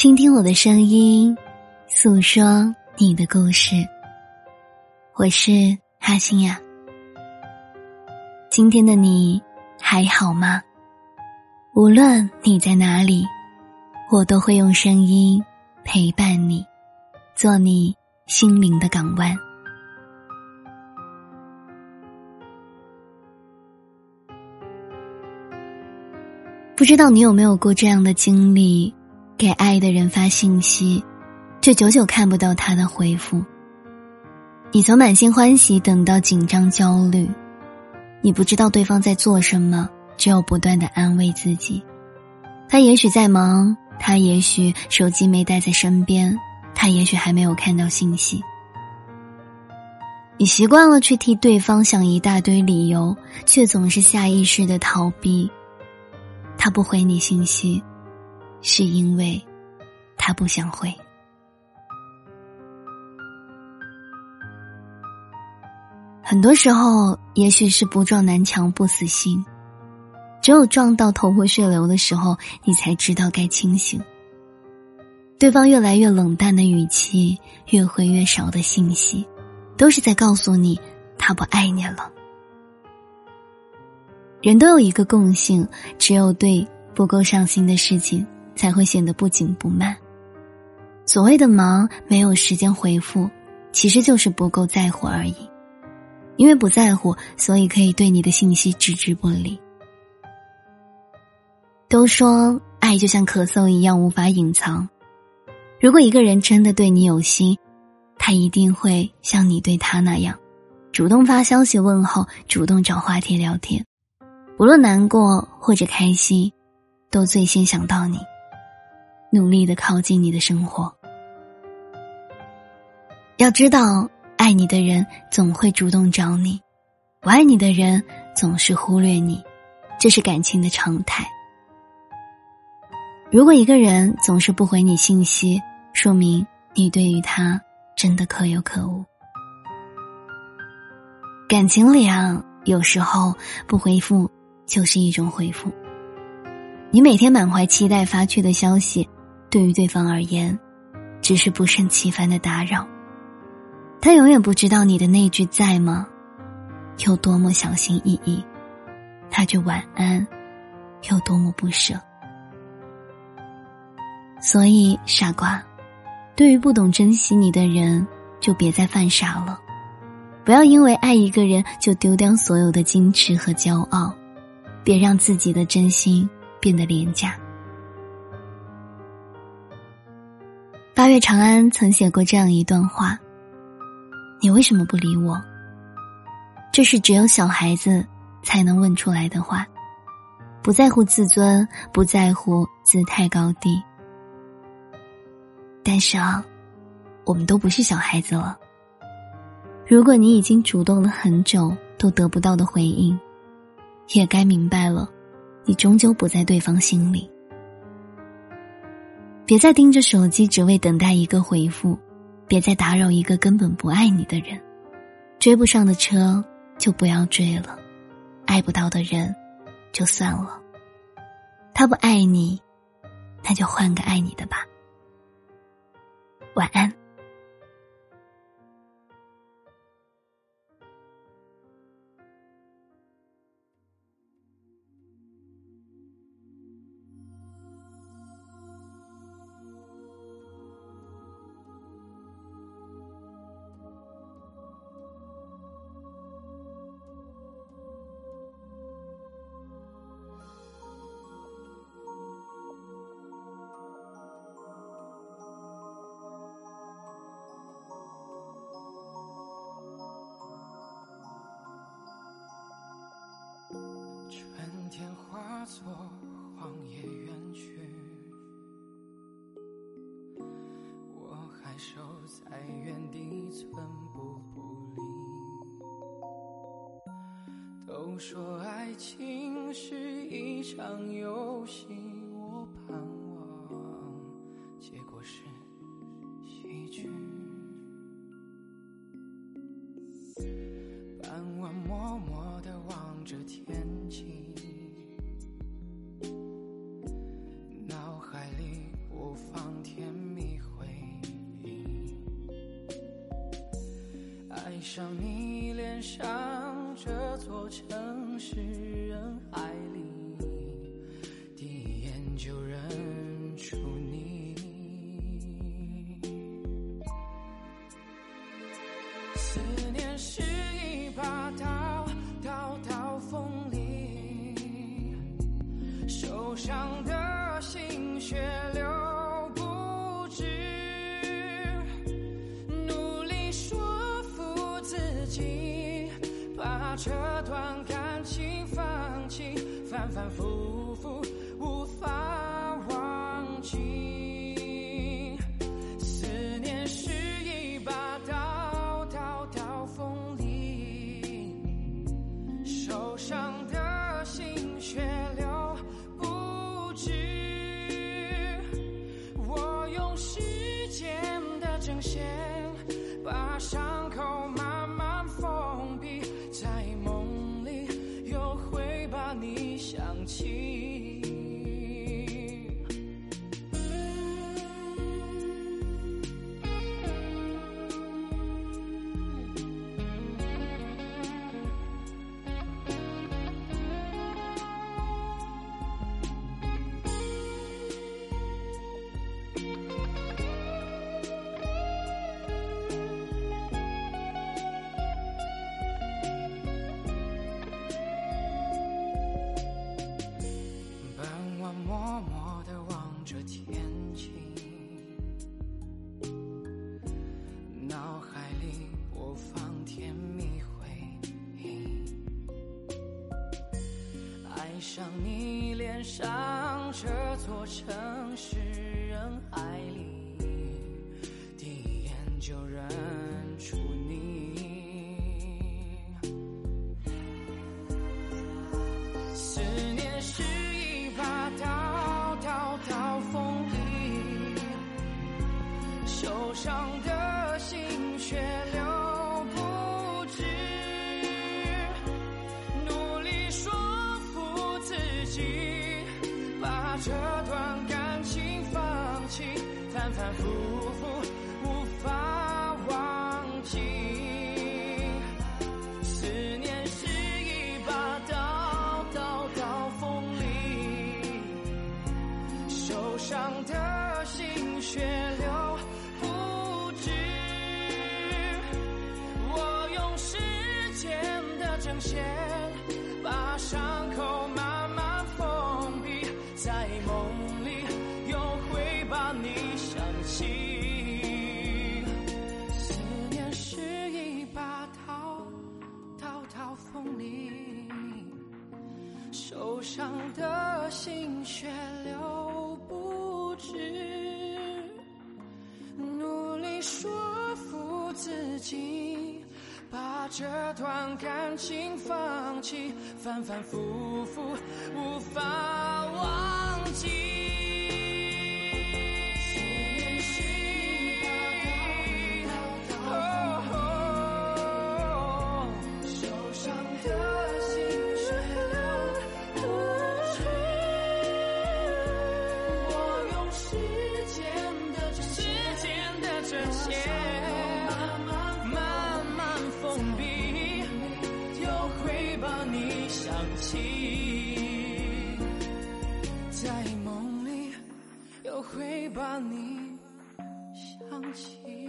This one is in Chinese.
倾听我的声音，诉说你的故事。我是哈心呀。今天的你还好吗？无论你在哪里，我都会用声音陪伴你，做你心灵的港湾。不知道你有没有过这样的经历？给爱的人发信息，却久久看不到他的回复。你从满心欢喜等到紧张焦虑，你不知道对方在做什么，只有不断的安慰自己。他也许在忙，他也许手机没带在身边，他也许还没有看到信息。你习惯了去替对方想一大堆理由，却总是下意识的逃避。他不回你信息。是因为，他不想回。很多时候，也许是不撞南墙不死心，只有撞到头破血流的时候，你才知道该清醒。对方越来越冷淡的语气，越回越少的信息，都是在告诉你他不爱你了。人都有一个共性，只有对不够上心的事情。才会显得不紧不慢。所谓的忙，没有时间回复，其实就是不够在乎而已。因为不在乎，所以可以对你的信息置之不理。都说爱就像咳嗽一样无法隐藏。如果一个人真的对你有心，他一定会像你对他那样，主动发消息问候，主动找话题聊天，无论难过或者开心，都最先想到你。努力的靠近你的生活。要知道，爱你的人总会主动找你，不爱你的人总是忽略你，这是感情的常态。如果一个人总是不回你信息，说明你对于他真的可有可无。感情里啊，有时候不回复就是一种回复。你每天满怀期待发去的消息。对于对方而言，只是不胜其烦的打扰。他永远不知道你的那句“在吗”有多么小心翼翼，他句“晚安”有多么不舍。所以，傻瓜，对于不懂珍惜你的人，就别再犯傻了。不要因为爱一个人就丢掉所有的矜持和骄傲，别让自己的真心变得廉价。八月长安曾写过这样一段话：“你为什么不理我？”这是只有小孩子才能问出来的话，不在乎自尊，不在乎姿态高低。但是啊，我们都不是小孩子了。如果你已经主动了很久都得不到的回应，也该明白了，你终究不在对方心里。别再盯着手机，只为等待一个回复；别再打扰一个根本不爱你的人。追不上的车就不要追了，爱不到的人就算了。他不爱你，那就换个爱你的吧。作荒野远去，我还守在原地寸步不离。都说爱情是一场游戏，我盼望结果是喜剧。想你脸上这座城市人海里，第一眼就认出你。思念是一把刀，刀刀锋利，受伤的心血。把这段感情放弃，反反复复你想起。爱上你，脸上这座城市人海里，第一眼就认这段感情放弃，反反复复无法忘记。思念是一把刀，刀刀锋利，受伤的心血流不止。我用时间的针线，心血流不止，努力说服自己，把这段感情放弃，反反复复无法忘记。把你想起，在梦里又会把你想起。